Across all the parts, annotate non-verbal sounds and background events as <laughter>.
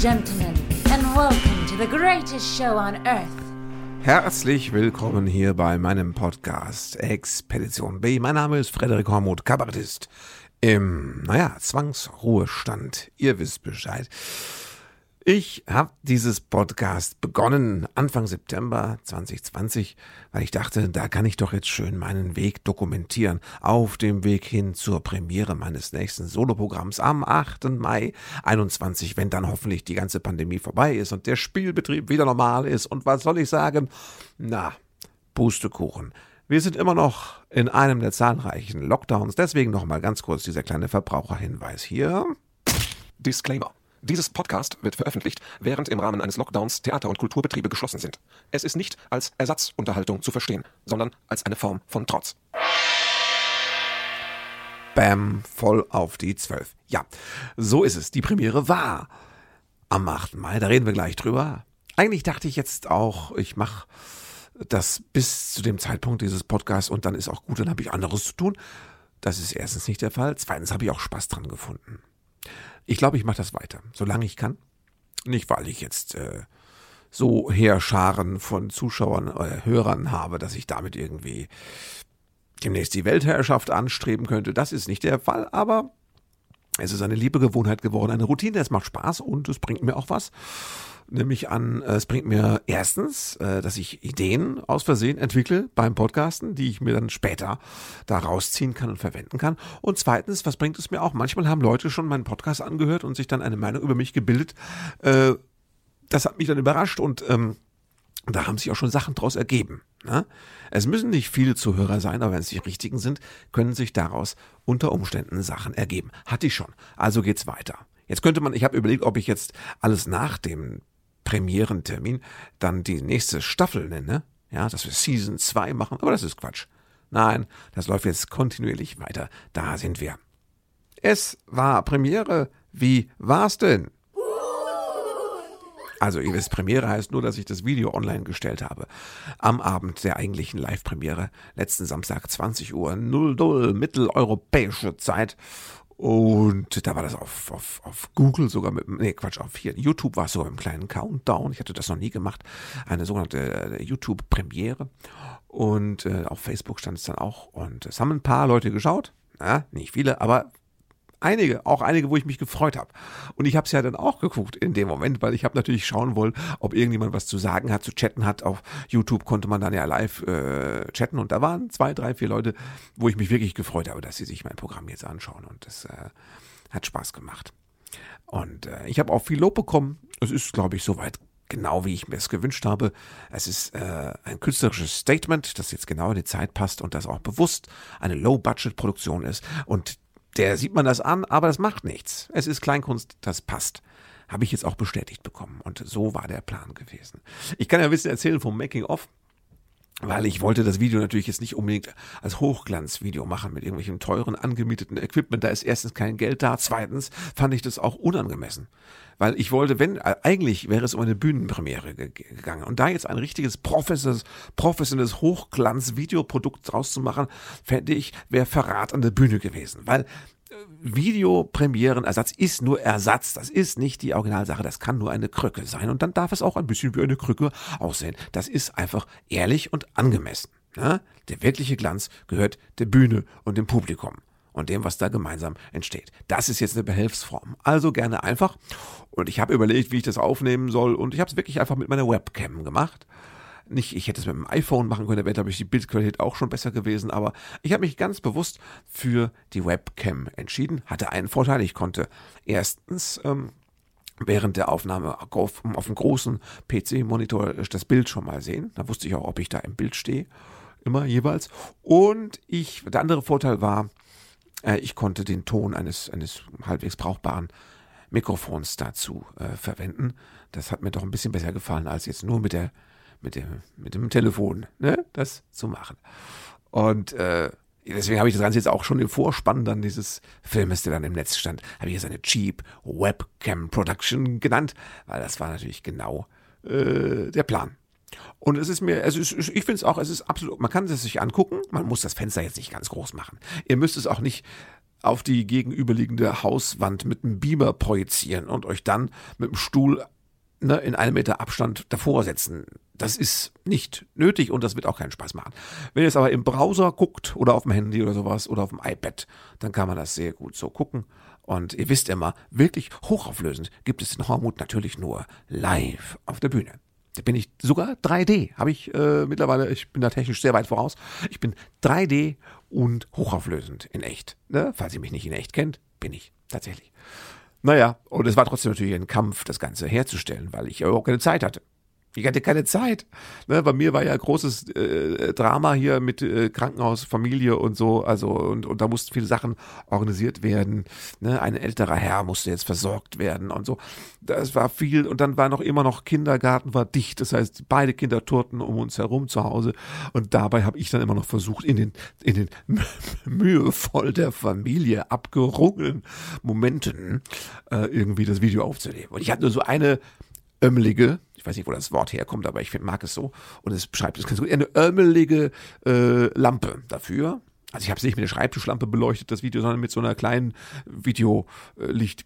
Gentlemen, and welcome to the greatest show on earth. Herzlich willkommen hier bei meinem Podcast Expedition B. Mein Name ist Frederik Hormuth, Kabarettist im, naja, Zwangsruhestand. Ihr wisst Bescheid. Ich habe dieses Podcast begonnen Anfang September 2020, weil ich dachte, da kann ich doch jetzt schön meinen Weg dokumentieren auf dem Weg hin zur Premiere meines nächsten Soloprogramms am 8. Mai 21, wenn dann hoffentlich die ganze Pandemie vorbei ist und der Spielbetrieb wieder normal ist. Und was soll ich sagen? Na, Pustekuchen. Wir sind immer noch in einem der zahlreichen Lockdowns, deswegen nochmal ganz kurz dieser kleine Verbraucherhinweis hier. Disclaimer. Dieses Podcast wird veröffentlicht, während im Rahmen eines Lockdowns Theater- und Kulturbetriebe geschlossen sind. Es ist nicht als Ersatzunterhaltung zu verstehen, sondern als eine Form von Trotz. Bam, voll auf die 12. Ja, so ist es. Die Premiere war am 8. Mai, da reden wir gleich drüber. Eigentlich dachte ich jetzt auch, ich mache das bis zu dem Zeitpunkt dieses Podcasts und dann ist auch gut, dann habe ich anderes zu tun. Das ist erstens nicht der Fall. Zweitens habe ich auch Spaß dran gefunden. Ich glaube, ich mache das weiter, solange ich kann. Nicht, weil ich jetzt äh, so Heerscharen von Zuschauern oder Hörern habe, dass ich damit irgendwie demnächst die Weltherrschaft anstreben könnte. Das ist nicht der Fall, aber es ist eine liebe Gewohnheit geworden, eine Routine. Es macht Spaß und es bringt mir auch was nämlich an, äh, es bringt mir erstens, äh, dass ich Ideen aus Versehen entwickle beim Podcasten, die ich mir dann später da rausziehen kann und verwenden kann. Und zweitens, was bringt es mir auch? Manchmal haben Leute schon meinen Podcast angehört und sich dann eine Meinung über mich gebildet. Äh, das hat mich dann überrascht und ähm, da haben sich auch schon Sachen draus ergeben. Ne? Es müssen nicht viele Zuhörer sein, aber wenn es die richtigen sind, können sich daraus unter Umständen Sachen ergeben. Hatte ich schon. Also geht's weiter. Jetzt könnte man, ich habe überlegt, ob ich jetzt alles nach dem Premierentermin dann die nächste Staffel nenne. Ja, dass wir Season 2 machen, aber das ist Quatsch. Nein, das läuft jetzt kontinuierlich weiter. Da sind wir. Es war Premiere. Wie war's denn? Also, ihr wisst, Premiere heißt nur, dass ich das Video online gestellt habe. Am Abend der eigentlichen Live-Premiere, letzten Samstag 20 Uhr 00 mitteleuropäische Zeit. Und da war das auf, auf, auf Google sogar mit, nee, Quatsch, auf hier, YouTube war es sogar im kleinen Countdown. Ich hatte das noch nie gemacht. Eine sogenannte äh, YouTube-Premiere. Und äh, auf Facebook stand es dann auch. Und es haben ein paar Leute geschaut. Ja, nicht viele, aber einige, auch einige, wo ich mich gefreut habe. Und ich habe es ja dann auch geguckt in dem Moment, weil ich habe natürlich schauen wollen, ob irgendjemand was zu sagen hat, zu chatten hat. Auf YouTube konnte man dann ja live äh, chatten und da waren zwei, drei, vier Leute, wo ich mich wirklich gefreut habe, dass sie sich mein Programm jetzt anschauen und das äh, hat Spaß gemacht. Und äh, ich habe auch viel Lob bekommen. Es ist, glaube ich, soweit genau wie ich mir es gewünscht habe. Es ist äh, ein künstlerisches Statement, das jetzt genau in die Zeit passt und das auch bewusst eine Low-Budget-Produktion ist. Und der sieht man das an, aber das macht nichts. Es ist Kleinkunst, das passt. Habe ich jetzt auch bestätigt bekommen. Und so war der Plan gewesen. Ich kann ja ein bisschen erzählen vom Making-of weil ich wollte das Video natürlich jetzt nicht unbedingt als Hochglanzvideo machen mit irgendwelchem teuren angemieteten Equipment. Da ist erstens kein Geld da. Zweitens fand ich das auch unangemessen. Weil ich wollte, wenn, äh, eigentlich wäre es um eine Bühnenpremiere gegangen. Und da jetzt ein richtiges professionelles, professionelles Hochglanz-Videoprodukt draus zu machen, fände ich, wäre Verrat an der Bühne gewesen. Weil Videopremierenersatz ist nur Ersatz. Das ist nicht die Originalsache. Das kann nur eine Krücke sein. Und dann darf es auch ein bisschen wie eine Krücke aussehen. Das ist einfach ehrlich und angemessen. Ja? Der wirkliche Glanz gehört der Bühne und dem Publikum und dem, was da gemeinsam entsteht. Das ist jetzt eine Behelfsform. Also gerne einfach. Und ich habe überlegt, wie ich das aufnehmen soll. Und ich habe es wirklich einfach mit meiner Webcam gemacht nicht, ich hätte es mit dem iPhone machen können, da wäre, ich, die Bildqualität auch schon besser gewesen, aber ich habe mich ganz bewusst für die Webcam entschieden. Hatte einen Vorteil, ich konnte erstens ähm, während der Aufnahme auf, auf dem großen PC-Monitor das Bild schon mal sehen. Da wusste ich auch, ob ich da im Bild stehe. Immer jeweils. Und ich, der andere Vorteil war, äh, ich konnte den Ton eines, eines halbwegs brauchbaren Mikrofons dazu äh, verwenden. Das hat mir doch ein bisschen besser gefallen, als jetzt nur mit der mit dem, mit dem Telefon, ne, das zu machen. Und äh, deswegen habe ich das Ganze jetzt auch schon im Vorspann dann dieses Filmes, der dann im Netz stand, habe ich jetzt eine Cheap Webcam Production genannt, weil das war natürlich genau äh, der Plan. Und es ist mir, ist, ich finde es auch, es ist absolut, man kann es sich angucken, man muss das Fenster jetzt nicht ganz groß machen. Ihr müsst es auch nicht auf die gegenüberliegende Hauswand mit einem Beamer projizieren und euch dann mit dem Stuhl ne, in einem Meter Abstand davor setzen. Das ist nicht nötig und das wird auch keinen Spaß machen. Wenn ihr es aber im Browser guckt oder auf dem Handy oder sowas oder auf dem iPad, dann kann man das sehr gut so gucken. Und ihr wisst immer, wirklich hochauflösend gibt es den Hormut natürlich nur live auf der Bühne. Bin ich sogar 3D, habe ich äh, mittlerweile, ich bin da technisch sehr weit voraus. Ich bin 3D und hochauflösend in echt. Ne? Falls ihr mich nicht in echt kennt, bin ich tatsächlich. Naja, und es war trotzdem natürlich ein Kampf, das Ganze herzustellen, weil ich überhaupt keine Zeit hatte. Ich hatte keine Zeit. Ne, bei mir war ja großes äh, Drama hier mit äh, Krankenhaus, Familie und so. Also und, und da mussten viele Sachen organisiert werden. Ne, ein älterer Herr musste jetzt versorgt werden und so. Das war viel und dann war noch immer noch Kindergarten war dicht. Das heißt, beide Kinder turten um uns herum zu Hause und dabei habe ich dann immer noch versucht in den in den <laughs> mühevoll der Familie abgerungenen Momenten äh, irgendwie das Video aufzunehmen. Und ich hatte nur so eine ömmelige, ich weiß nicht, wo das Wort herkommt, aber ich mag es so, und es beschreibt es ganz gut, eine ömmelige äh, Lampe dafür. Also ich habe es nicht mit der Schreibtischlampe beleuchtet, das Video, sondern mit so einer kleinen Videolicht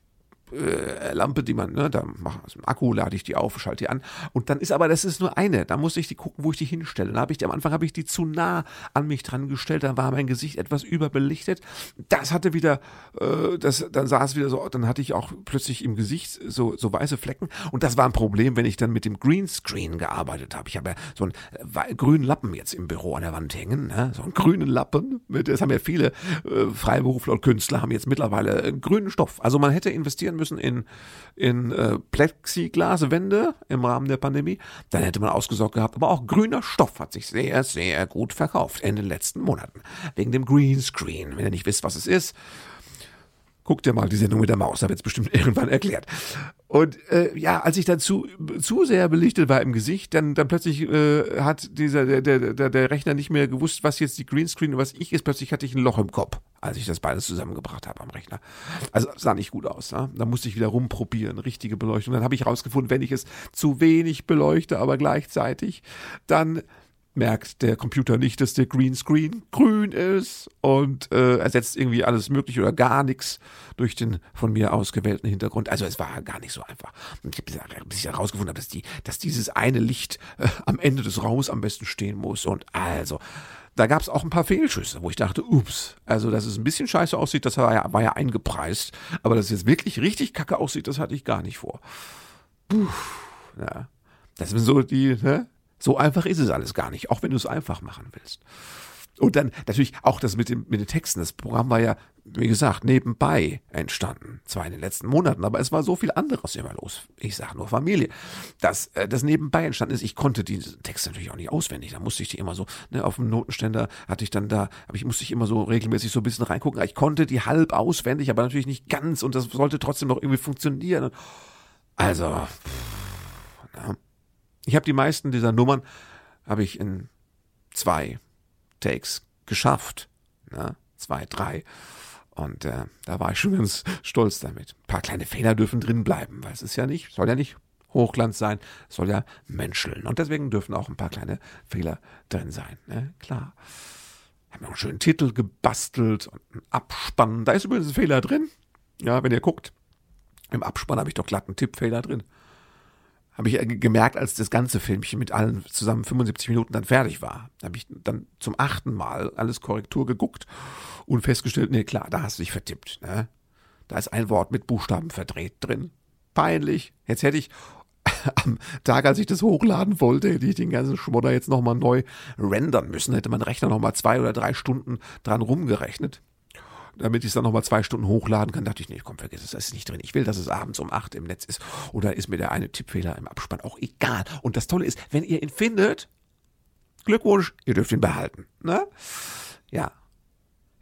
äh, Lampe, die man, ne, da mache also Akku, lade ich die auf, schalte die an. Und dann ist aber, das ist nur eine. Da musste ich die gucken, wo ich die hinstelle. Da habe ich die, am Anfang habe ich die zu nah an mich dran gestellt, dann war mein Gesicht etwas überbelichtet. Das hatte wieder, äh, das, dann sah es wieder so, dann hatte ich auch plötzlich im Gesicht so, so weiße Flecken. Und das war ein Problem, wenn ich dann mit dem Greenscreen gearbeitet habe. Ich habe ja so einen äh, grünen Lappen jetzt im Büro an der Wand hängen, ne? so einen grünen Lappen. Das haben ja viele äh, Freiberufler und Künstler haben jetzt mittlerweile äh, grünen Stoff. Also man hätte investieren müssen müssen in, in äh, Plexiglaswände im Rahmen der Pandemie. Dann hätte man ausgesorgt gehabt. Aber auch grüner Stoff hat sich sehr, sehr gut verkauft in den letzten Monaten. Wegen dem Greenscreen. Wenn ihr nicht wisst, was es ist, Guckt ihr mal die Sendung mit der Maus, da wird es bestimmt <laughs> irgendwann erklärt. Und äh, ja, als ich dann zu, zu sehr belichtet war im Gesicht, dann, dann plötzlich äh, hat dieser der, der, der Rechner nicht mehr gewusst, was jetzt die Greenscreen und was ich ist. Plötzlich hatte ich ein Loch im Kopf, als ich das beides zusammengebracht habe am Rechner. Also sah nicht gut aus. Ne? Da musste ich wieder rumprobieren, richtige Beleuchtung. Dann habe ich herausgefunden, wenn ich es zu wenig beleuchte, aber gleichzeitig, dann merkt der Computer nicht, dass der Greenscreen grün ist und äh, ersetzt irgendwie alles Mögliche oder gar nichts durch den von mir ausgewählten Hintergrund. Also es war gar nicht so einfach. Und ich habe bis ich herausgefunden habe, dass, die, dass dieses eine Licht äh, am Ende des Raums am besten stehen muss. Und also, da gab es auch ein paar Fehlschüsse, wo ich dachte, ups, also dass es ein bisschen scheiße aussieht, das war ja, war ja eingepreist. Aber dass es jetzt wirklich richtig kacke aussieht, das hatte ich gar nicht vor. Puh, ja. Das sind so die, ne? So einfach ist es alles gar nicht, auch wenn du es einfach machen willst. Und dann natürlich auch das mit, dem, mit den Texten. Das Programm war ja, wie gesagt, nebenbei entstanden. Zwar in den letzten Monaten, aber es war so viel anderes immer los. Ich sage nur Familie. Dass äh, das nebenbei entstanden ist, ich konnte diese Texte natürlich auch nicht auswendig. Da musste ich die immer so, ne, auf dem Notenständer hatte ich dann da, aber ich musste ich immer so regelmäßig so ein bisschen reingucken. Ich konnte die halb auswendig, aber natürlich nicht ganz und das sollte trotzdem noch irgendwie funktionieren. Also, pff, na. Ich habe die meisten dieser Nummern habe ich in zwei Takes geschafft. Ne? Zwei, drei. Und äh, da war ich schon ganz stolz damit. Ein paar kleine Fehler dürfen drin bleiben, weil es ist ja nicht, soll ja nicht Hochglanz sein, soll ja menscheln. Und deswegen dürfen auch ein paar kleine Fehler drin sein. Ne? Klar. Ich habe noch einen schönen Titel gebastelt und einen Abspann. Da ist übrigens ein Fehler drin. Ja, wenn ihr guckt, im Abspann habe ich doch glatt einen Tippfehler drin habe ich gemerkt, als das ganze Filmchen mit allen zusammen 75 Minuten dann fertig war. Habe ich dann zum achten Mal alles Korrektur geguckt und festgestellt, nee, klar, da hast du dich vertippt. Ne? Da ist ein Wort mit Buchstaben verdreht drin. Peinlich. Jetzt hätte ich <laughs> am Tag, als ich das hochladen wollte, hätte ich den ganzen Schmodder jetzt nochmal neu rendern müssen. Hätte mein Rechner nochmal zwei oder drei Stunden dran rumgerechnet damit ich es dann nochmal zwei Stunden hochladen kann, dachte ich, nee, komm, vergiss es, das ist nicht drin. Ich will, dass es abends um acht im Netz ist. Oder ist mir der eine Tippfehler im Abspann auch egal. Und das Tolle ist, wenn ihr ihn findet, Glückwunsch, ihr dürft ihn behalten. Ne? Ja.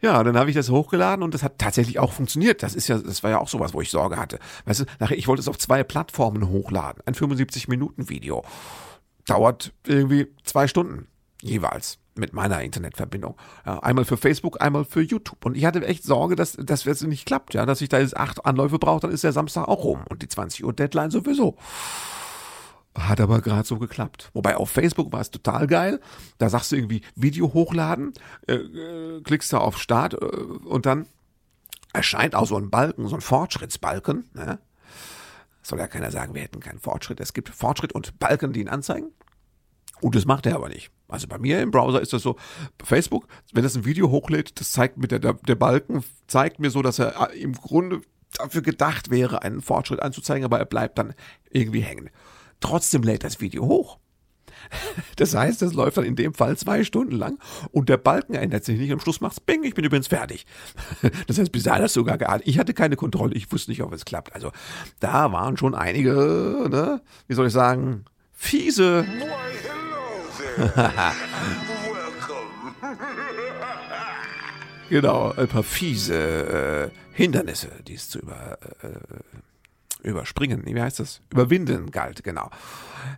Ja, dann habe ich das hochgeladen und das hat tatsächlich auch funktioniert. Das ist ja, das war ja auch sowas, wo ich Sorge hatte. Weißt du, nachher, ich wollte es auf zwei Plattformen hochladen. Ein 75-Minuten-Video. Dauert irgendwie zwei Stunden jeweils mit meiner Internetverbindung. Ja, einmal für Facebook, einmal für YouTube. Und ich hatte echt Sorge, dass das jetzt nicht klappt, ja, dass ich da jetzt acht Anläufe brauche, dann ist der Samstag auch rum und die 20 Uhr Deadline sowieso. Hat aber gerade so geklappt. Wobei auf Facebook war es total geil. Da sagst du irgendwie Video hochladen, äh, äh, klickst da auf Start äh, und dann erscheint auch so ein Balken, so ein Fortschrittsbalken. Ne? Soll ja keiner sagen, wir hätten keinen Fortschritt. Es gibt Fortschritt und Balken, die ihn anzeigen. Und das macht er aber nicht. Also bei mir im Browser ist das so, Facebook, wenn das ein Video hochlädt, das zeigt mir der, der, Balken, zeigt mir so, dass er im Grunde dafür gedacht wäre, einen Fortschritt anzuzeigen, aber er bleibt dann irgendwie hängen. Trotzdem lädt das Video hoch. <laughs> Das heißt, es läuft dann in dem Fall zwei Stunden lang und der Balken ändert sich nicht. Am Schluss macht's Bing, ich bin übrigens fertig. <laughs> Das heißt, bis dahin das sogar geahnt. Ich hatte keine Kontrolle, ich wusste nicht, ob es klappt. Also da waren schon einige, ne, wie soll ich sagen, fiese. <laughs> genau, ein paar fiese äh, Hindernisse, die es zu über, äh, überspringen, wie heißt das? Überwinden galt, genau.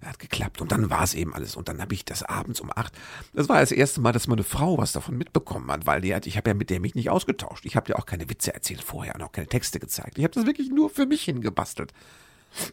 Hat geklappt und dann war es eben alles. Und dann habe ich das abends um acht. Das war das erste Mal, dass meine Frau was davon mitbekommen hat, weil die hat, ich habe ja mit der mich nicht ausgetauscht. Ich habe dir auch keine Witze erzählt vorher und auch keine Texte gezeigt. Ich habe das wirklich nur für mich hingebastelt.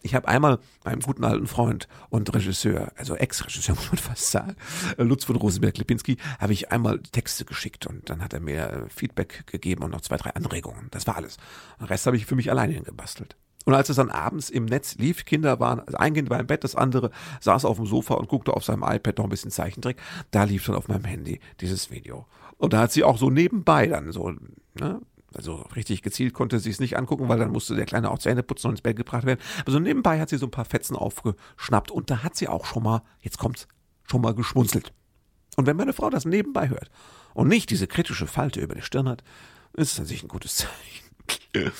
Ich habe einmal meinem guten alten Freund und Regisseur, also Ex-Regisseur <laughs> muss man fast sagen, Lutz von Rosenberg-Lipinski, habe ich einmal Texte geschickt und dann hat er mir Feedback gegeben und noch zwei, drei Anregungen. Das war alles. Den Rest habe ich für mich alleine hingebastelt. Und als es dann abends im Netz lief, Kinder waren, also ein Kind war im Bett, das andere saß auf dem Sofa und guckte auf seinem iPad noch ein bisschen Zeichentrick, da lief dann auf meinem Handy dieses Video. Und da hat sie auch so nebenbei dann so, ne, also richtig gezielt konnte sie es nicht angucken, weil dann musste der Kleine auch Zähne putzen und ins Bett gebracht werden. Also nebenbei hat sie so ein paar Fetzen aufgeschnappt und da hat sie auch schon mal, jetzt kommt's, schon mal geschmunzelt. Und wenn meine Frau das nebenbei hört und nicht diese kritische Falte über die Stirn hat, ist das an sich ein gutes Zeichen.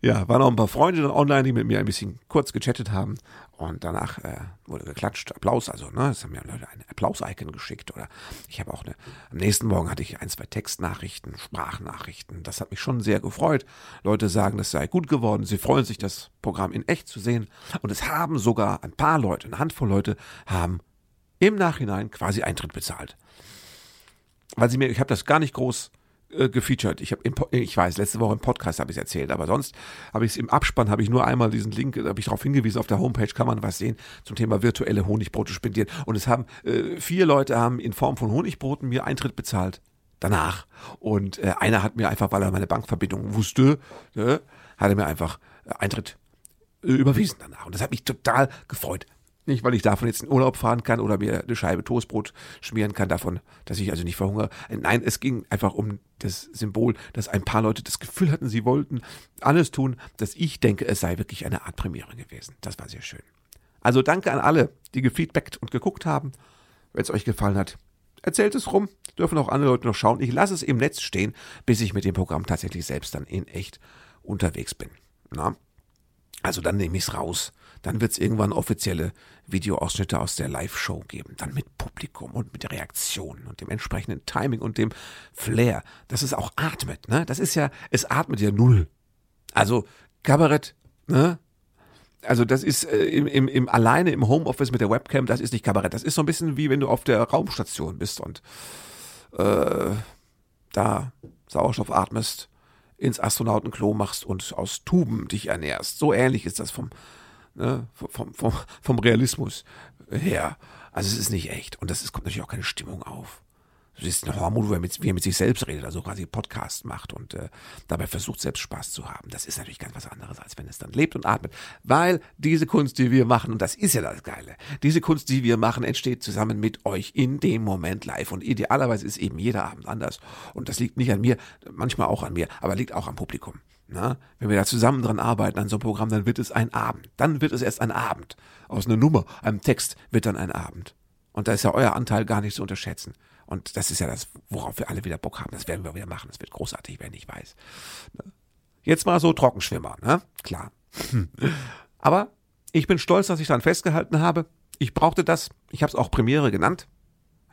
Ja, waren auch ein paar Freunde online, die mit mir ein bisschen kurz gechattet haben. Und danach äh, wurde geklatscht, Applaus, also, ne, es haben mir Leute ein Applaus-Icon geschickt. Oder ich habe auch eine, am nächsten Morgen hatte ich ein, zwei Textnachrichten, Sprachnachrichten. Das hat mich schon sehr gefreut. Leute sagen, das sei gut geworden. Sie freuen sich, das Programm in echt zu sehen. Und es haben sogar ein paar Leute, eine Handvoll Leute, haben im Nachhinein quasi Eintritt bezahlt. Weil sie mir, ich habe das gar nicht groß äh, gefeatured. Ich habe, ich weiß, letzte Woche im Podcast habe ich es erzählt, aber sonst habe ich es im Abspann habe ich nur einmal diesen Link, habe ich darauf hingewiesen. Auf der Homepage kann man was sehen zum Thema virtuelle Honigbrote spendieren. Und es haben äh, vier Leute haben in Form von Honigbroten mir Eintritt bezahlt danach. Und äh, einer hat mir einfach, weil er meine Bankverbindung wusste, äh, hat er mir einfach Eintritt äh, überwiesen danach. Und das hat mich total gefreut. Nicht, weil ich davon jetzt in Urlaub fahren kann oder mir eine Scheibe Toastbrot schmieren kann davon, dass ich also nicht verhungere. Nein, es ging einfach um das Symbol, dass ein paar Leute das Gefühl hatten, sie wollten alles tun, dass ich denke, es sei wirklich eine Art Premiere gewesen. Das war sehr schön. Also danke an alle, die gefeedbackt und geguckt haben. Wenn es euch gefallen hat, erzählt es rum. Dürfen auch andere Leute noch schauen. Ich lasse es im Netz stehen, bis ich mit dem Programm tatsächlich selbst dann in echt unterwegs bin. Na? Also dann nehme ich es raus. Dann wird es irgendwann offizielle Videoausschnitte aus der Live-Show geben. Dann mit Publikum und mit Reaktionen und dem entsprechenden Timing und dem Flair, dass es auch atmet. Ne? Das ist ja, es atmet ja null. Also Kabarett, ne? Also das ist äh, im, im, im alleine im Homeoffice mit der Webcam, das ist nicht Kabarett. Das ist so ein bisschen wie wenn du auf der Raumstation bist und äh, da Sauerstoff atmest ins Astronautenklo machst und aus Tuben dich ernährst. So ähnlich ist das vom, ne, vom, vom, vom Realismus her. Also es ist nicht echt. Und das ist, kommt natürlich auch keine Stimmung auf. Du siehst ein Hormon, wo er mit, wie er mit sich selbst redet, also quasi Podcast macht und äh, dabei versucht, selbst Spaß zu haben. Das ist natürlich ganz was anderes, als wenn es dann lebt und atmet. Weil diese Kunst, die wir machen, und das ist ja das Geile, diese Kunst, die wir machen, entsteht zusammen mit euch in dem Moment live. Und idealerweise ist eben jeder Abend anders. Und das liegt nicht an mir, manchmal auch an mir, aber liegt auch am Publikum. Na, wenn wir da zusammen dran arbeiten an so einem Programm, dann wird es ein Abend. Dann wird es erst ein Abend. Aus einer Nummer, einem Text wird dann ein Abend. Und da ist ja euer Anteil gar nicht zu unterschätzen. Und das ist ja das, worauf wir alle wieder Bock haben. Das werden wir wieder machen. Das wird großartig werden, ich weiß. Ne? Jetzt mal so Trockenschwimmer, ne? Klar. <laughs> Aber ich bin stolz, dass ich daran festgehalten habe. Ich brauchte das. Ich habe es auch Premiere genannt.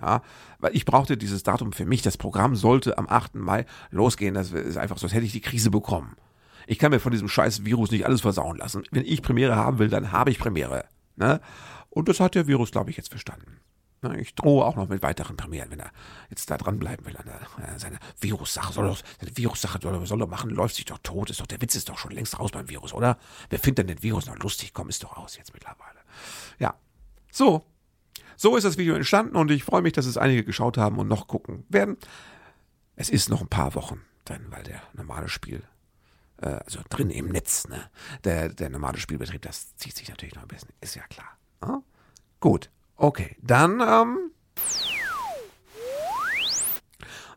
Ja, weil ich brauchte dieses Datum für mich. Das Programm sollte am 8. Mai losgehen. Das ist einfach, sonst hätte ich die Krise bekommen. Ich kann mir von diesem scheiß Virus nicht alles versauen lassen. Wenn ich Premiere haben will, dann habe ich Premiere. Ne? Und das hat der Virus, glaube ich, jetzt verstanden. Ich drohe auch noch mit weiteren Premieren, wenn er jetzt da dranbleiben will an der, seine Virussache. Soll doch, seine Virussache soll, soll doch machen, läuft sich doch tot. Ist doch, der Witz ist doch schon längst raus beim Virus, oder? Wer findet denn den Virus noch lustig? Komm, ist doch raus jetzt mittlerweile. Ja. So. So ist das Video entstanden und ich freue mich, dass es einige geschaut haben und noch gucken werden. Es ist noch ein paar Wochen drin, weil der normale Spiel, äh, also drin im Netz, ne? Der, der normale Spielbetrieb, das zieht sich natürlich noch ein bisschen, ist ja klar. Ne? Gut, okay, dann, ähm,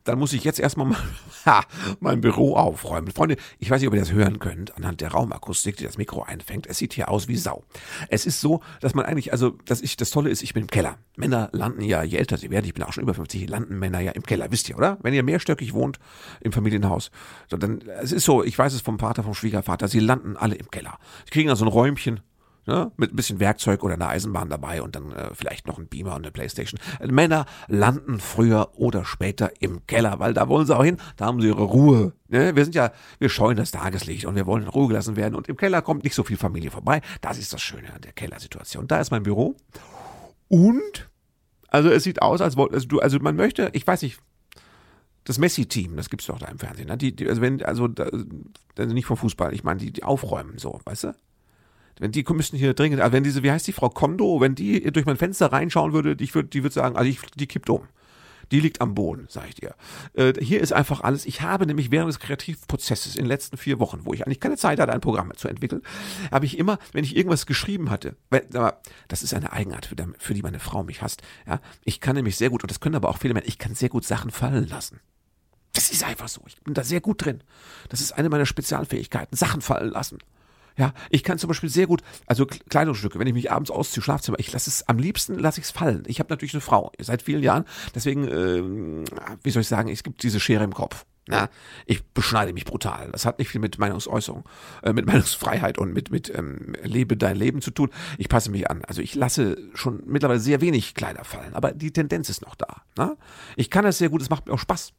dann muss ich jetzt erstmal mal <laughs> ha, mein Büro aufräumen. Freunde, ich weiß nicht, ob ihr das hören könnt, anhand der Raumakustik, die das Mikro einfängt. Es sieht hier aus wie Sau. Es ist so, dass man eigentlich, also dass ich, das Tolle ist, ich bin im Keller. Männer landen ja, je älter sie werden, ich bin auch schon über 50, landen Männer ja im Keller, wisst ihr, oder? Wenn ihr mehrstöckig wohnt im Familienhaus, so dann, es ist so, ich weiß es vom Vater, vom Schwiegervater, sie landen alle im Keller. Sie kriegen also ein Räumchen, Ne, mit ein bisschen Werkzeug oder einer Eisenbahn dabei und dann äh, vielleicht noch ein Beamer und eine Playstation. Männer landen früher oder später im Keller, weil da wollen sie auch hin, da haben sie ihre Ruhe. Ne? Wir sind ja, wir scheuen das Tageslicht und wir wollen in Ruhe gelassen werden und im Keller kommt nicht so viel Familie vorbei. Das ist das Schöne an der Kellersituation. Da ist mein Büro und, also es sieht aus, als wollte, also du, also man möchte, ich weiß nicht, das Messi-Team, das gibt's doch da im Fernsehen, ne? die, die, also wenn, also, da, also nicht vom Fußball, ich meine, die, die aufräumen, so, weißt du? Wenn die müssten hier dringend, also wenn diese, wie heißt die Frau Kondo, wenn die durch mein Fenster reinschauen würde, ich würde, die würde sagen, also ich, die kippt um. Die liegt am Boden, sag ich dir. Äh, hier ist einfach alles. Ich habe nämlich während des Kreativprozesses in den letzten vier Wochen, wo ich eigentlich keine Zeit hatte, ein Programm zu entwickeln, habe ich immer, wenn ich irgendwas geschrieben hatte, weil, aber das ist eine Eigenart, für, für die meine Frau mich hasst. Ja, ich kann nämlich sehr gut, und das können aber auch viele Männer, ich kann sehr gut Sachen fallen lassen. Das ist einfach so. Ich bin da sehr gut drin. Das ist eine meiner Spezialfähigkeiten. Sachen fallen lassen. Ja, ich kann zum Beispiel sehr gut, also Kleidungsstücke, wenn ich mich abends ausziehe, Schlafzimmer, ich lasse es, am liebsten lasse ich es fallen. Ich habe natürlich eine Frau, seit vielen Jahren, deswegen, äh, wie soll ich sagen, es gibt diese Schere im Kopf. Na, ich beschneide mich brutal. Das hat nicht viel mit Meinungsäußerung, äh, mit <laughs> Meinungsfreiheit und mit, mit ähm, Lebe dein Leben zu tun. Ich passe mich an. Also ich lasse schon mittlerweile sehr wenig Kleider fallen, aber die Tendenz ist noch da. Na? Ich kann das sehr gut, es macht mir auch Spaß.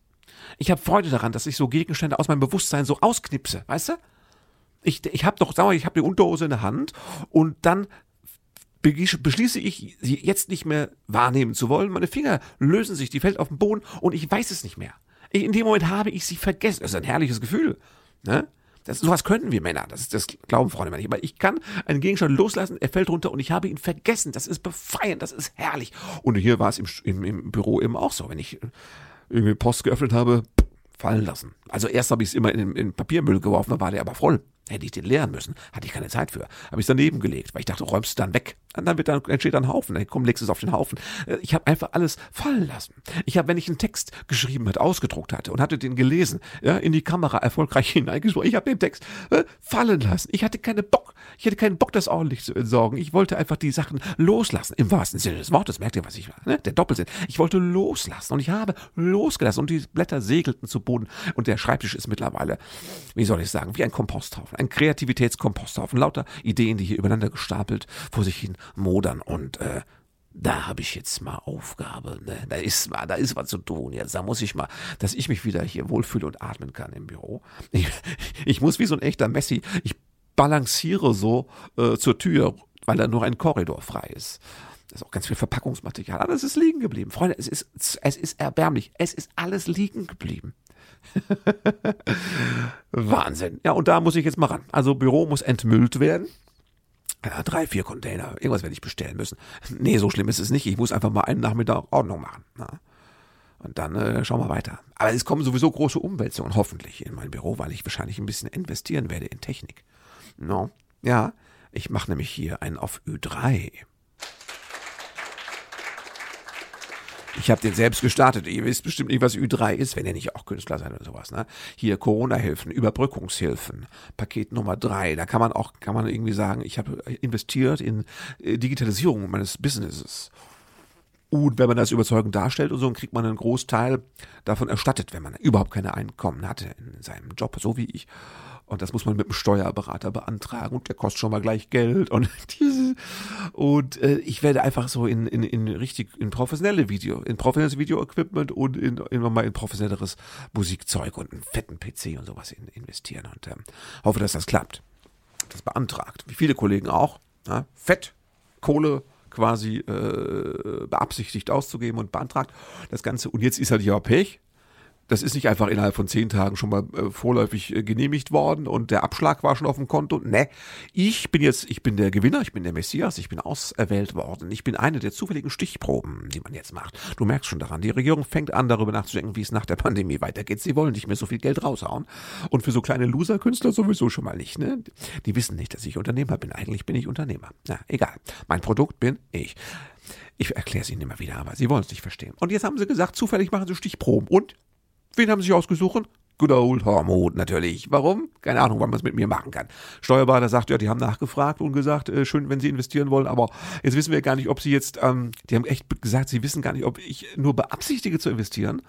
Ich habe Freude daran, dass ich so Gegenstände aus meinem Bewusstsein so ausknipse, weißt du? Ich, ich habe doch, sag mal, ich habe die Unterhose in der Hand und dann beschließe ich, sie jetzt nicht mehr wahrnehmen zu wollen. Meine Finger lösen sich, die fällt auf den Boden und ich weiß es nicht mehr. in dem Moment habe ich sie vergessen. Das ist ein herrliches Gefühl. Ne? Das, sowas könnten wir Männer. Das, das glauben Freunde nicht. Aber ich kann einen Gegenstand loslassen, er fällt runter und ich habe ihn vergessen. Das ist befreiend, das ist herrlich. Und hier war es im, im, im Büro eben auch so. Wenn ich irgendwie Post geöffnet habe, fallen lassen. Also erst habe ich es immer in, in Papiermüll geworfen, dann war der aber voll. Hätte ich den leeren müssen. Hatte ich keine Zeit für. Habe ich es daneben gelegt, weil ich dachte, räumst du dann weg. Und dann wird dann entsteht ein Haufen. Dann komm, legst es auf den Haufen. Äh, ich habe einfach alles fallen lassen. Ich habe, wenn ich einen Text geschrieben hat, ausgedruckt hatte und hatte den gelesen, ja, in die Kamera erfolgreich <laughs> hineingesprochen. Ich habe den Text äh, fallen lassen. Ich hatte keine Bock. Ich hatte keinen Bock, das ordentlich zu entsorgen. Ich wollte einfach die Sachen loslassen. Im wahrsten Sinne des Wortes. Merkt ihr, was ich meine? Der Doppelsinn. Ich wollte loslassen und ich habe losgelassen und die Blätter segelten zu Boden und der Schreibtisch ist mittlerweile, wie soll ich sagen, wie ein Komposthaufen ein Kreativitätskomposthaufen, lauter Ideen, die hier übereinander gestapelt vor sich hin modern und äh, da habe ich jetzt mal Aufgabe, ne? Da ist mal, da ist was zu tun jetzt. Da muss ich mal, dass ich mich wieder hier wohlfühle und atmen kann im Büro. Ich, ich muss wie so ein echter Messi, ich balanciere so äh, zur Tür, weil da nur ein Korridor frei ist. Da ist auch ganz viel Verpackungsmaterial. Aber es ist liegen geblieben. Freunde, es ist, es ist erbärmlich. Es ist alles liegen geblieben. <laughs> Wahnsinn. Ja, und da muss ich jetzt mal ran. Also Büro muss entmüllt werden. Ja, drei, vier Container. Irgendwas werde ich bestellen müssen. Nee, so schlimm ist es nicht. Ich muss einfach mal einen Nachmittag Ordnung machen. Na. Und dann äh, schauen wir weiter. Aber es kommen sowieso große Umwälzungen, hoffentlich, in mein Büro, weil ich wahrscheinlich ein bisschen investieren werde in Technik. No. Ja, ich mache nämlich hier einen auf Ü3. Ich habe den selbst gestartet. Ihr wisst bestimmt nicht, was Ü3 ist, wenn ihr nicht auch Künstler seid oder sowas. Ne? Hier Corona-Hilfen, Überbrückungshilfen, Paket Nummer 3. Da kann man auch, kann man irgendwie sagen, ich habe investiert in äh, Digitalisierung meines Businesses. Und wenn man das überzeugend darstellt und so, dann kriegt man einen Großteil davon erstattet, wenn man überhaupt keine Einkommen hatte in seinem Job, so wie ich. Und das muss man mit dem Steuerberater beantragen und der kostet schon mal gleich Geld und <laughs> und äh, ich werde einfach so in, in, in richtig in professionelle Video, in professionelles Video-Equipment und in, in mal in professionelleres Musikzeug und einen fetten PC und sowas in, investieren und ähm, hoffe, dass das klappt. Das beantragt, wie viele Kollegen auch, ja, Fett, Kohle, quasi äh, beabsichtigt auszugeben und beantragt das Ganze. Und jetzt ist halt ja Pech das ist nicht einfach innerhalb von zehn Tagen schon mal äh, vorläufig äh, genehmigt worden und der Abschlag war schon auf dem Konto. Ne, ich bin jetzt, ich bin der Gewinner, ich bin der Messias, ich bin auserwählt worden. Ich bin eine der zufälligen Stichproben, die man jetzt macht. Du merkst schon daran, die Regierung fängt an, darüber nachzudenken, wie es nach der Pandemie weitergeht. Sie wollen nicht mehr so viel Geld raushauen. Und für so kleine Loser-Künstler sowieso schon mal nicht, ne? Die wissen nicht, dass ich Unternehmer bin. Eigentlich bin ich Unternehmer. Na, egal. Mein Produkt bin ich. Ich erkläre es Ihnen immer wieder, aber Sie wollen es nicht verstehen. Und jetzt haben Sie gesagt, zufällig machen Sie Stichproben. Und Wen haben Sie sich ausgesucht? Good old Hormut natürlich. Warum? Keine Ahnung, wann man es mit mir machen kann. Steuerberater sagt, ja, die haben nachgefragt und gesagt, äh, schön, wenn Sie investieren wollen, aber jetzt wissen wir gar nicht, ob Sie jetzt, ähm, die haben echt gesagt, Sie wissen gar nicht, ob ich nur beabsichtige zu investieren,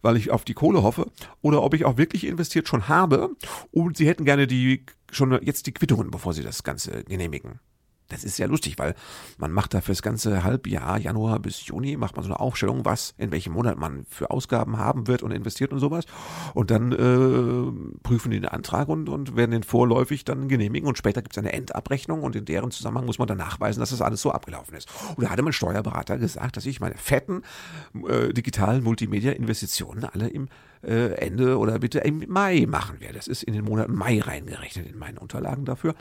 weil ich auf die Kohle hoffe, oder ob ich auch wirklich investiert schon habe und Sie hätten gerne die schon jetzt die Quittungen, bevor Sie das Ganze genehmigen. Das ist sehr lustig, weil man macht da fürs ganze Halbjahr, Januar bis Juni, macht man so eine Aufstellung, was in welchem Monat man für Ausgaben haben wird und investiert und sowas. Und dann äh, prüfen die den Antrag und, und werden den vorläufig dann genehmigen. Und später gibt es eine Endabrechnung und in deren Zusammenhang muss man dann nachweisen, dass das alles so abgelaufen ist. Und da hatte mein Steuerberater gesagt, dass ich meine fetten äh, digitalen Multimedia-Investitionen alle im äh, Ende oder bitte im Mai machen werde. Das ist in den Monaten Mai reingerechnet in meinen Unterlagen dafür.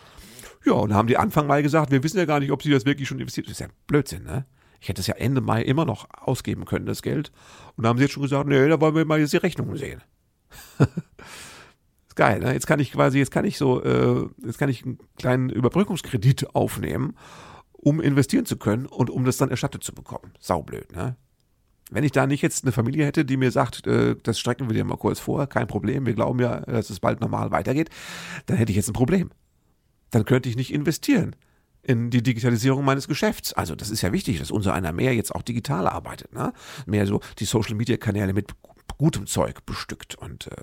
Ja, und haben die Anfang Mai gesagt, wir wissen ja gar nicht, ob sie das wirklich schon investiert. Das ist ja Blödsinn, ne? Ich hätte es ja Ende Mai immer noch ausgeben können, das Geld. Und da haben sie jetzt schon gesagt, nee, da wollen wir mal jetzt die Rechnungen sehen. <laughs> ist geil, ne? Jetzt kann ich quasi, jetzt kann ich so, äh, jetzt kann ich einen kleinen Überbrückungskredit aufnehmen, um investieren zu können und um das dann erstattet zu bekommen. Saublöd, ne? Wenn ich da nicht jetzt eine Familie hätte, die mir sagt, äh, das strecken wir dir mal kurz vor, kein Problem, wir glauben ja, dass es bald normal weitergeht, dann hätte ich jetzt ein Problem dann könnte ich nicht investieren in die Digitalisierung meines Geschäfts. Also das ist ja wichtig, dass unser einer mehr jetzt auch digital arbeitet, ne? Mehr so die Social Media Kanäle mit gutem Zeug bestückt und äh,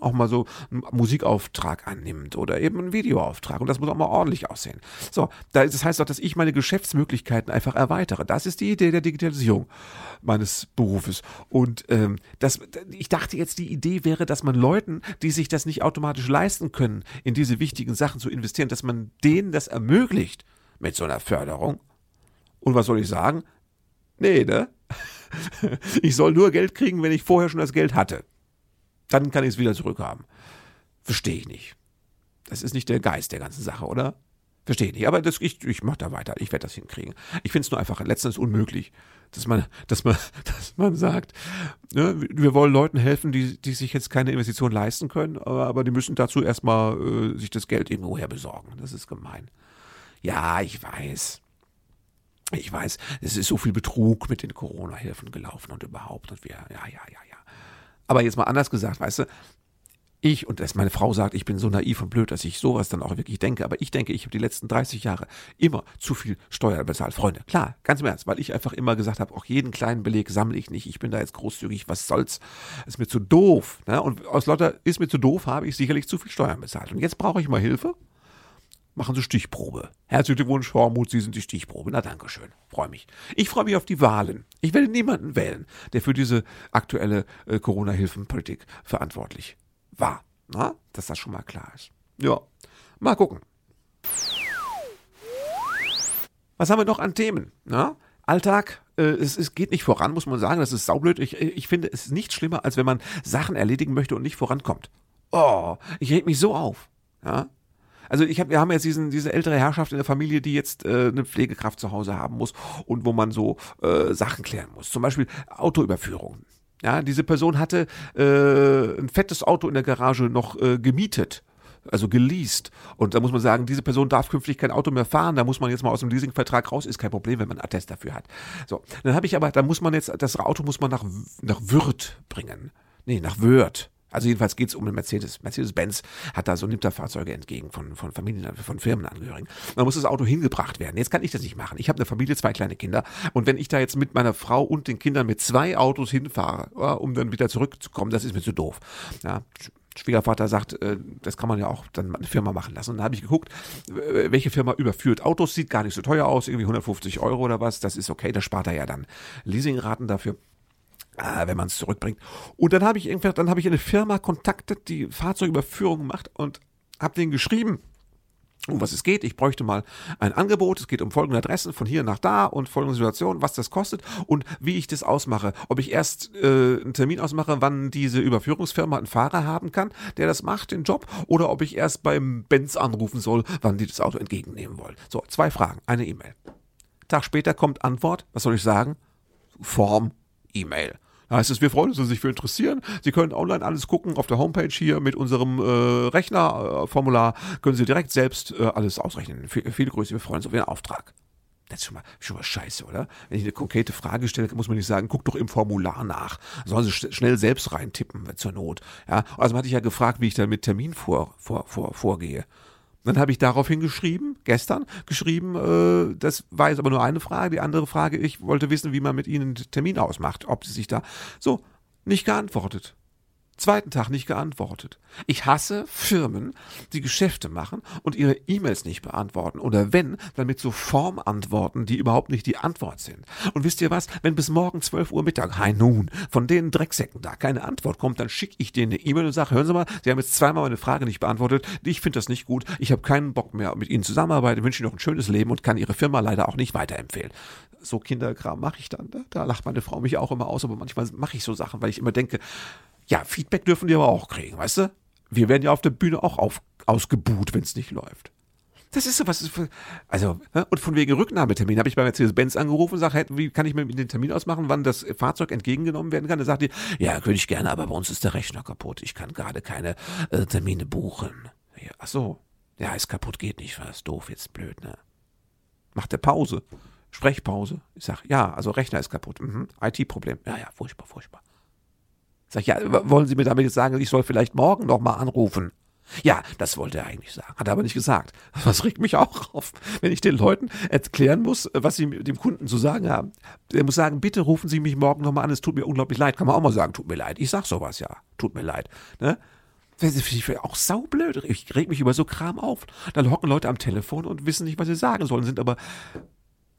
auch mal so einen Musikauftrag annimmt oder eben einen Videoauftrag und das muss auch mal ordentlich aussehen. So, das heißt doch, dass ich meine Geschäftsmöglichkeiten einfach erweitere. Das ist die Idee der Digitalisierung meines Berufes und ähm, das, ich dachte jetzt, die Idee wäre, dass man Leuten, die sich das nicht automatisch leisten können, in diese wichtigen Sachen zu investieren, dass man denen das ermöglicht mit so einer Förderung. Und was soll ich sagen? Nee, ne? <laughs> ich soll nur Geld kriegen, wenn ich vorher schon das Geld hatte. Dann kann ich es wieder zurückhaben. Verstehe ich nicht. Das ist nicht der Geist der ganzen Sache, oder? Verstehe ich nicht. Aber das, ich, ich mache da weiter. Ich werde das hinkriegen. Ich finde es nur einfach letztens unmöglich, dass man, dass man, <laughs> dass man sagt, ne, wir wollen Leuten helfen, die, die sich jetzt keine Investition leisten können, aber, aber die müssen dazu erstmal äh, sich das Geld irgendwo her besorgen. Das ist gemein. Ja, ich weiß. Ich weiß, es ist so viel Betrug mit den Corona-Hilfen gelaufen und überhaupt und wir, ja, ja, ja, ja. Aber jetzt mal anders gesagt, weißt du, ich, und dass meine Frau sagt, ich bin so naiv und blöd, dass ich sowas dann auch wirklich denke, aber ich denke, ich habe die letzten 30 Jahre immer zu viel Steuer bezahlt. Freunde, klar, ganz im Ernst, weil ich einfach immer gesagt habe, auch jeden kleinen Beleg sammle ich nicht, ich bin da jetzt großzügig, was soll's, ist mir zu doof. Ne? Und aus lauter, ist mir zu doof, habe ich sicherlich zu viel Steuern bezahlt. Und jetzt brauche ich mal Hilfe machen Sie Stichprobe. Herzlichen Glückwunsch, Hormut, Sie sind die Stichprobe. Na, danke schön. Freue mich. Ich freue mich auf die Wahlen. Ich werde niemanden wählen, der für diese aktuelle äh, Corona-Hilfenpolitik verantwortlich war. Na, dass das schon mal klar ist. Ja, mal gucken. Was haben wir noch an Themen? Na? Alltag, äh, es, es geht nicht voran, muss man sagen. Das ist saublöd. Ich, ich finde, es nicht schlimmer, als wenn man Sachen erledigen möchte und nicht vorankommt. Oh, ich reg mich so auf. Ja? Also ich hab, wir haben jetzt diesen, diese ältere Herrschaft in der Familie, die jetzt äh, eine Pflegekraft zu Hause haben muss und wo man so äh, Sachen klären muss. Zum Beispiel Autoüberführung. Ja, diese Person hatte äh, ein fettes Auto in der Garage noch äh, gemietet also geleast. Und da muss man sagen, diese Person darf künftig kein Auto mehr fahren, da muss man jetzt mal aus dem Leasingvertrag raus, ist kein Problem, wenn man einen Attest dafür hat. So, dann habe ich aber, da muss man jetzt, das Auto muss man nach, nach Würth bringen. Nee, nach Wörth. Also jedenfalls geht es um einen Mercedes. Mercedes-Benz hat da so nimmt da Fahrzeuge entgegen von, von Familien, von Firmenangehörigen. Dann muss das Auto hingebracht werden. Jetzt kann ich das nicht machen. Ich habe eine Familie, zwei kleine Kinder. Und wenn ich da jetzt mit meiner Frau und den Kindern mit zwei Autos hinfahre, um dann wieder zurückzukommen, das ist mir zu doof. Ja, Schwiegervater sagt, äh, das kann man ja auch dann eine Firma machen lassen. Und dann habe ich geguckt, welche Firma überführt Autos, sieht gar nicht so teuer aus, irgendwie 150 Euro oder was, das ist okay, das spart er ja dann Leasingraten dafür äh, wenn man es zurückbringt. Und dann habe ich irgendwie, dann habe ich eine Firma kontaktet, die Fahrzeugüberführung macht und habe denen geschrieben, um was es geht. Ich bräuchte mal ein Angebot. Es geht um folgende Adressen von hier nach da und folgende Situation, was das kostet und wie ich das ausmache. Ob ich erst äh, einen Termin ausmache, wann diese Überführungsfirma einen Fahrer haben kann, der das macht, den Job, oder ob ich erst beim Benz anrufen soll, wann die das Auto entgegennehmen wollen. So, zwei Fragen, eine E-Mail. Tag später kommt Antwort. Was soll ich sagen? Form E-Mail. Heißt es, wir freuen uns, dass Sie sich für interessieren. Sie können online alles gucken auf der Homepage hier mit unserem äh, Rechnerformular. Können Sie direkt selbst äh, alles ausrechnen. V viele Grüße, wir freuen uns auf Ihren Auftrag. Das ist schon mal, schon mal scheiße, oder? Wenn ich eine konkrete Frage stelle, muss man nicht sagen, guck doch im Formular nach. Sollen Sie sch schnell selbst reintippen, zur Not. Ja, also hatte ich ja gefragt, wie ich da mit Termin vor, vor, vor, vorgehe. Dann habe ich daraufhin geschrieben, gestern geschrieben, äh, das war jetzt aber nur eine Frage. Die andere Frage, ich wollte wissen, wie man mit Ihnen einen Termin ausmacht, ob Sie sich da so nicht geantwortet. Zweiten Tag nicht geantwortet. Ich hasse Firmen, die Geschäfte machen und ihre E-Mails nicht beantworten. Oder wenn, dann mit so Formantworten, die überhaupt nicht die Antwort sind. Und wisst ihr was? Wenn bis morgen 12 Uhr Mittag, hi nun, von den Drecksäcken da keine Antwort kommt, dann schicke ich denen eine E-Mail und sage, hören Sie mal, Sie haben jetzt zweimal meine Frage nicht beantwortet. Ich finde das nicht gut. Ich habe keinen Bock mehr mit Ihnen zusammenarbeiten. Wünsche Ihnen noch ein schönes Leben und kann Ihre Firma leider auch nicht weiterempfehlen. So Kinderkram mache ich dann. Ne? Da lacht meine Frau mich auch immer aus, aber manchmal mache ich so Sachen, weil ich immer denke, ja, Feedback dürfen die aber auch kriegen, weißt du? Wir werden ja auf der Bühne auch auf, ausgebuht, wenn es nicht läuft. Das ist so was. Also, und von wegen Rücknahmetermin habe ich bei Mercedes-Benz angerufen und sage, wie kann ich mir den Termin ausmachen, wann das Fahrzeug entgegengenommen werden kann? Da sagt die, ja, könnte ich gerne, aber bei uns ist der Rechner kaputt. Ich kann gerade keine äh, Termine buchen. Ja, ach so. Ja, ist kaputt, geht nicht. Was doof, jetzt blöd, ne? Macht der Pause. Sprechpause. Ich sage, ja, also Rechner ist kaputt. Mhm. IT-Problem. Ja, ja, furchtbar, furchtbar. Sag ich, ja, wollen Sie mir damit jetzt sagen, ich soll vielleicht morgen nochmal anrufen? Ja, das wollte er eigentlich sagen, hat er aber nicht gesagt. <laughs> Was regt mich auch auf, wenn ich den Leuten erklären muss, was sie dem Kunden zu sagen haben. Der muss sagen, bitte rufen Sie mich morgen nochmal an, es tut mir unglaublich leid. Kann man auch mal sagen, tut mir leid. Ich sag sowas, ja, tut mir leid. Ne? Das ich auch saublöd. Ich reg mich über so Kram auf. Dann hocken Leute am Telefon und wissen nicht, was sie sagen sollen, sind aber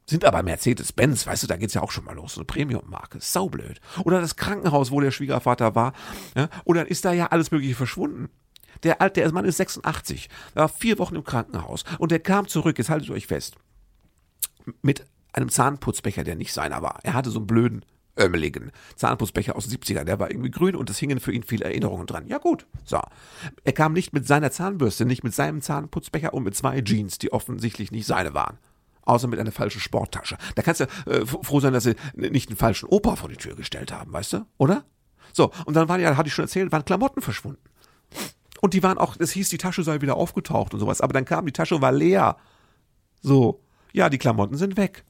sind aber Mercedes-Benz, weißt du, da geht's ja auch schon mal los, so eine Premium-Marke, saublöd. Oder das Krankenhaus, wo der Schwiegervater war, ja, und dann ist da ja alles Mögliche verschwunden. Der alte, der Mann ist 86, war vier Wochen im Krankenhaus und der kam zurück, jetzt haltet euch fest, mit einem Zahnputzbecher, der nicht seiner war. Er hatte so einen blöden, ömmeligen Zahnputzbecher aus den 70ern, der war irgendwie grün und es hingen für ihn viele Erinnerungen dran. Ja gut, so. Er kam nicht mit seiner Zahnbürste, nicht mit seinem Zahnputzbecher und mit zwei Jeans, die offensichtlich nicht seine waren außer mit einer falschen Sporttasche. Da kannst du äh, froh sein, dass sie nicht einen falschen Opa vor die Tür gestellt haben, weißt du? Oder? So, und dann waren ja, hatte ich schon erzählt, waren Klamotten verschwunden. Und die waren auch, es hieß, die Tasche sei wieder aufgetaucht und sowas. Aber dann kam die Tasche, war leer. So, ja, die Klamotten sind weg.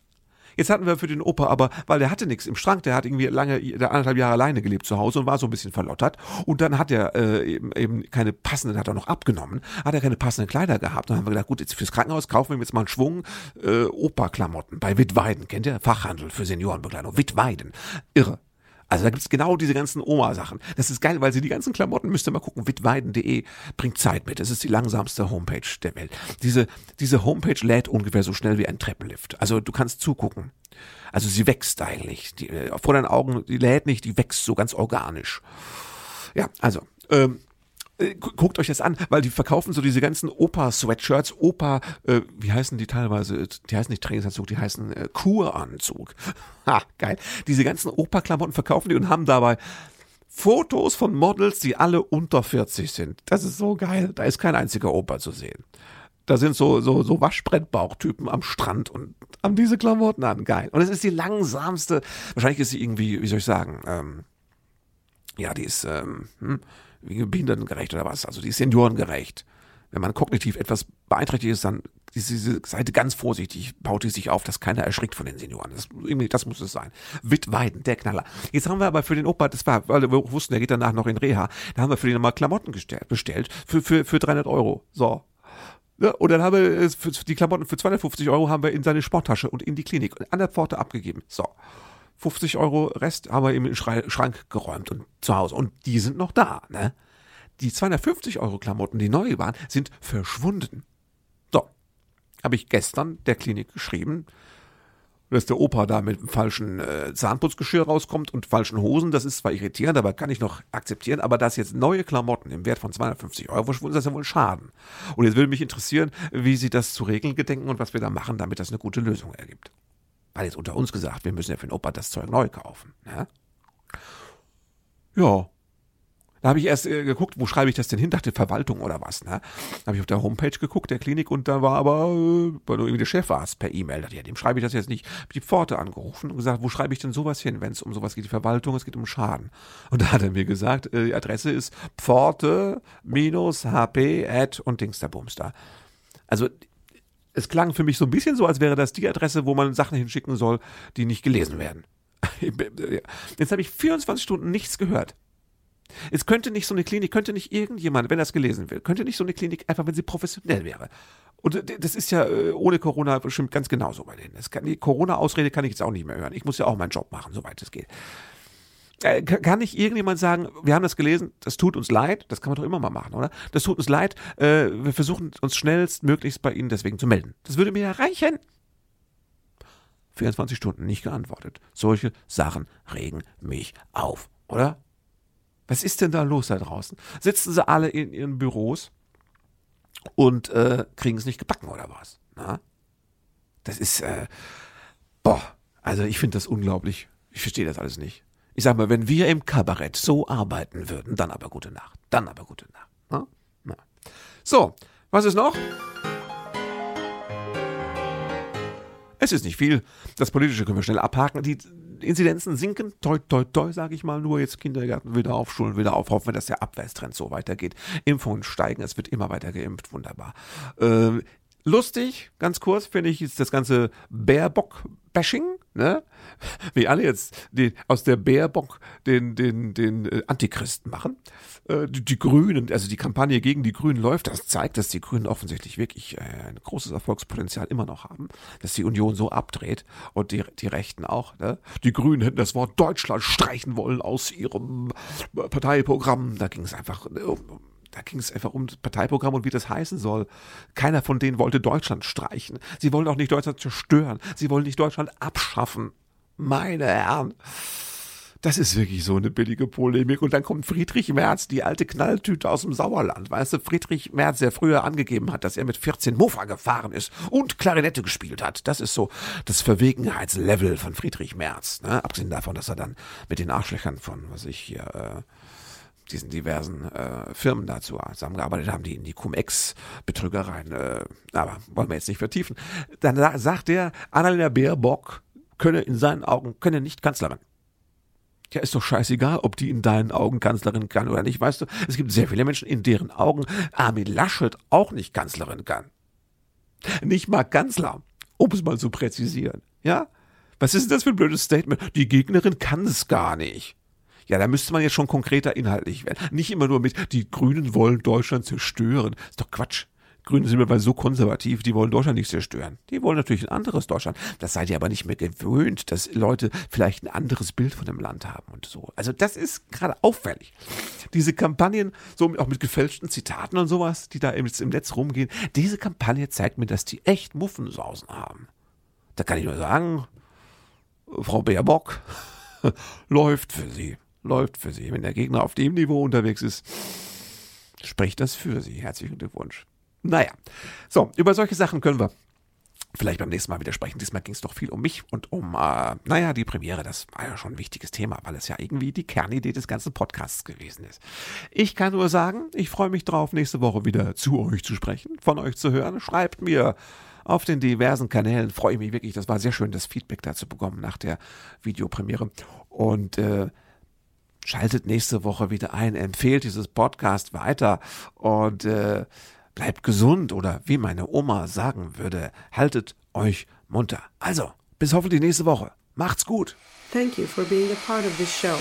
Jetzt hatten wir für den Opa aber, weil der hatte nichts im Schrank, der hat irgendwie lange, der anderthalb Jahre alleine gelebt zu Hause und war so ein bisschen verlottert. Und dann hat er äh, eben, eben keine passenden, hat er noch abgenommen, hat er keine passenden Kleider gehabt. Dann haben wir gedacht, gut, jetzt fürs Krankenhaus kaufen wir jetzt mal einen Schwung äh, Opa-Klamotten bei Wittweiden. Kennt ihr? Fachhandel für Seniorenbekleidung. Wittweiden. Irre. Also da gibt's genau diese ganzen Oma-Sachen. Das ist geil, weil sie die ganzen Klamotten, müsst ihr mal gucken, wittweiden.de bringt Zeit mit. Das ist die langsamste Homepage der Welt. Diese, diese Homepage lädt ungefähr so schnell wie ein Treppenlift. Also du kannst zugucken. Also sie wächst eigentlich. Die, äh, vor deinen Augen, die lädt nicht, die wächst so ganz organisch. Ja, also, ähm, äh, guckt euch das an, weil die verkaufen so diese ganzen Opa-Sweatshirts, Opa, äh, wie heißen die teilweise? Die heißen nicht Trainingsanzug, die heißen äh, Kuranzug. <laughs> Ha, geil. Diese ganzen Opa-Klamotten verkaufen die und haben dabei Fotos von Models, die alle unter 40 sind. Das ist so geil. Da ist kein einziger Opa zu sehen. Da sind so, so, so Waschbrettbauchtypen am Strand und haben diese Klamotten an. Geil. Und es ist die langsamste, wahrscheinlich ist sie irgendwie, wie soll ich sagen, ähm, ja, die ist, ähm, hm, behindertengerecht oder was. Also die ist seniorengerecht. Wenn man kognitiv etwas beeinträchtigt ist, dann ist diese Seite ganz vorsichtig, baut die sich auf, dass keiner erschrickt von den Senioren. Das, das muss es sein. Wittweiden, der Knaller. Jetzt haben wir aber für den Opa, das war, weil wir wussten, der geht danach noch in Reha, da haben wir für den mal Klamotten gestellt, bestellt, für, für, für 300 Euro. So. Ja, und dann haben wir für die Klamotten für 250 Euro haben wir in seine Sporttasche und in die Klinik an der Pforte abgegeben. So. 50 Euro Rest haben wir ihm in den Schrank geräumt und zu Hause. Und die sind noch da, ne? Die 250 Euro Klamotten, die neu waren, sind verschwunden. So. Habe ich gestern der Klinik geschrieben. dass der Opa da mit dem falschen äh, Zahnputzgeschirr rauskommt und falschen Hosen, das ist zwar irritierend, aber kann ich noch akzeptieren, aber dass jetzt neue Klamotten im Wert von 250 Euro verschwunden, das ist ja wohl Schaden. Und jetzt würde mich interessieren, wie Sie das zu regeln gedenken und was wir da machen, damit das eine gute Lösung ergibt. Weil jetzt unter uns gesagt, wir müssen ja für den Opa das Zeug neu kaufen. Ne? Ja, da habe ich erst äh, geguckt, wo schreibe ich das denn hin? Dachte Verwaltung oder was. Ne? Da habe ich auf der Homepage geguckt, der Klinik, und da war aber, äh, weil du irgendwie der Chef warst, per E-Mail. Ja, dem schreibe ich das jetzt nicht. Hab die Pforte angerufen und gesagt, wo schreibe ich denn sowas hin, wenn es um sowas geht? Die Verwaltung, es geht um Schaden. Und da hat er mir gesagt, äh, die Adresse ist Pforte minus HP at und Dingsterbumster. Also es klang für mich so ein bisschen so, als wäre das die Adresse, wo man Sachen hinschicken soll, die nicht gelesen werden. <laughs> Jetzt habe ich 24 Stunden nichts gehört. Es könnte nicht so eine Klinik, könnte nicht irgendjemand, wenn das gelesen wird, könnte nicht so eine Klinik einfach, wenn sie professionell wäre. Und das ist ja äh, ohne Corona bestimmt ganz genauso bei denen. Kann, die Corona-Ausrede kann ich jetzt auch nicht mehr hören. Ich muss ja auch meinen Job machen, soweit es geht. Äh, kann nicht irgendjemand sagen, wir haben das gelesen, das tut uns leid, das kann man doch immer mal machen, oder? Das tut uns leid, äh, wir versuchen uns schnellstmöglichst bei Ihnen deswegen zu melden. Das würde mir ja reichen. 24 Stunden nicht geantwortet. Solche Sachen regen mich auf, oder? Was ist denn da los da draußen? Sitzen sie alle in ihren Büros und äh, kriegen es nicht gebacken oder was? Na? Das ist, äh, boah, also ich finde das unglaublich. Ich verstehe das alles nicht. Ich sag mal, wenn wir im Kabarett so arbeiten würden, dann aber gute Nacht. Dann aber gute Nacht. Na? Na. So, was ist noch? Es ist nicht viel. Das Politische können wir schnell abhaken. Die Inzidenzen sinken, toi, toi, toi, sage ich mal nur. Jetzt Kindergärten wieder auf, Schulen wieder auf. Hoffen wir, dass der Abwärtstrend so weitergeht. Impfungen steigen, es wird immer weiter geimpft. Wunderbar. Ähm, lustig, ganz kurz, finde ich, ist das ganze Baerbock-Bashing, ne? Wie alle jetzt die, aus der Baerbock den, den, den äh, Antichristen machen. Äh, die, die, Grünen, also die Kampagne gegen die Grünen läuft, das zeigt, dass die Grünen offensichtlich wirklich äh, ein großes Erfolgspotenzial immer noch haben, dass die Union so abdreht und die, die Rechten auch. Ne? Die Grünen hätten das Wort Deutschland streichen wollen aus ihrem Parteiprogramm. Da ging es einfach äh, um da ging es einfach um das Parteiprogramm und wie das heißen soll. Keiner von denen wollte Deutschland streichen. Sie wollen auch nicht Deutschland zerstören. Sie wollen nicht Deutschland abschaffen. Meine Herren. Das ist wirklich so eine billige Polemik. Und dann kommt Friedrich Merz, die alte Knalltüte aus dem Sauerland. Weißt du, Friedrich Merz, der früher angegeben hat, dass er mit 14 Mofa gefahren ist und Klarinette gespielt hat. Das ist so das Verwegenheitslevel von Friedrich Merz. Ne? Abgesehen davon, dass er dann mit den Arschlöchern von, was ich hier, äh, diesen diversen äh, Firmen dazu zusammengearbeitet haben, die in die Cum-Ex-Betrügereien, äh, aber wollen wir jetzt nicht vertiefen. Dann sagt der, Annalena Baerbock könne in seinen Augen, könne nicht Kanzlerin. Ja, ist doch scheißegal, ob die in deinen Augen Kanzlerin kann oder nicht, weißt du? Es gibt sehr viele Menschen, in deren Augen Armin Laschet auch nicht Kanzlerin kann. Nicht mal Kanzler, um es mal zu präzisieren. Ja? Was ist denn das für ein blödes Statement? Die Gegnerin kann es gar nicht. Ja, da müsste man jetzt schon konkreter inhaltlich werden. Nicht immer nur mit, die Grünen wollen Deutschland zerstören. Ist doch Quatsch. Grüne sind mittlerweile so konservativ, die wollen Deutschland nicht zerstören. Die wollen natürlich ein anderes Deutschland. Das seid ihr aber nicht mehr gewöhnt, dass Leute vielleicht ein anderes Bild von dem Land haben und so. Also das ist gerade auffällig. Diese Kampagnen, so auch mit gefälschten Zitaten und sowas, die da im, im Netz rumgehen, diese Kampagne zeigt mir, dass die echt Muffensausen haben. Da kann ich nur sagen, Frau Baerbock <laughs> läuft für sie läuft für sie. Wenn der Gegner auf dem Niveau unterwegs ist, spricht das für sie. Herzlichen Glückwunsch. Naja, so, über solche Sachen können wir vielleicht beim nächsten Mal wieder sprechen. Diesmal ging es doch viel um mich und um, äh, naja, die Premiere. Das war ja schon ein wichtiges Thema, weil es ja irgendwie die Kernidee des ganzen Podcasts gewesen ist. Ich kann nur sagen, ich freue mich drauf, nächste Woche wieder zu euch zu sprechen, von euch zu hören. Schreibt mir auf den diversen Kanälen. Freue ich mich wirklich. Das war sehr schön, das Feedback dazu bekommen nach der Videopremiere. Und äh, Schaltet nächste Woche wieder ein, empfehlt dieses Podcast weiter und äh, bleibt gesund oder wie meine Oma sagen würde, haltet euch munter. Also, bis hoffentlich nächste Woche. Macht's gut. Thank you for being a part of this show.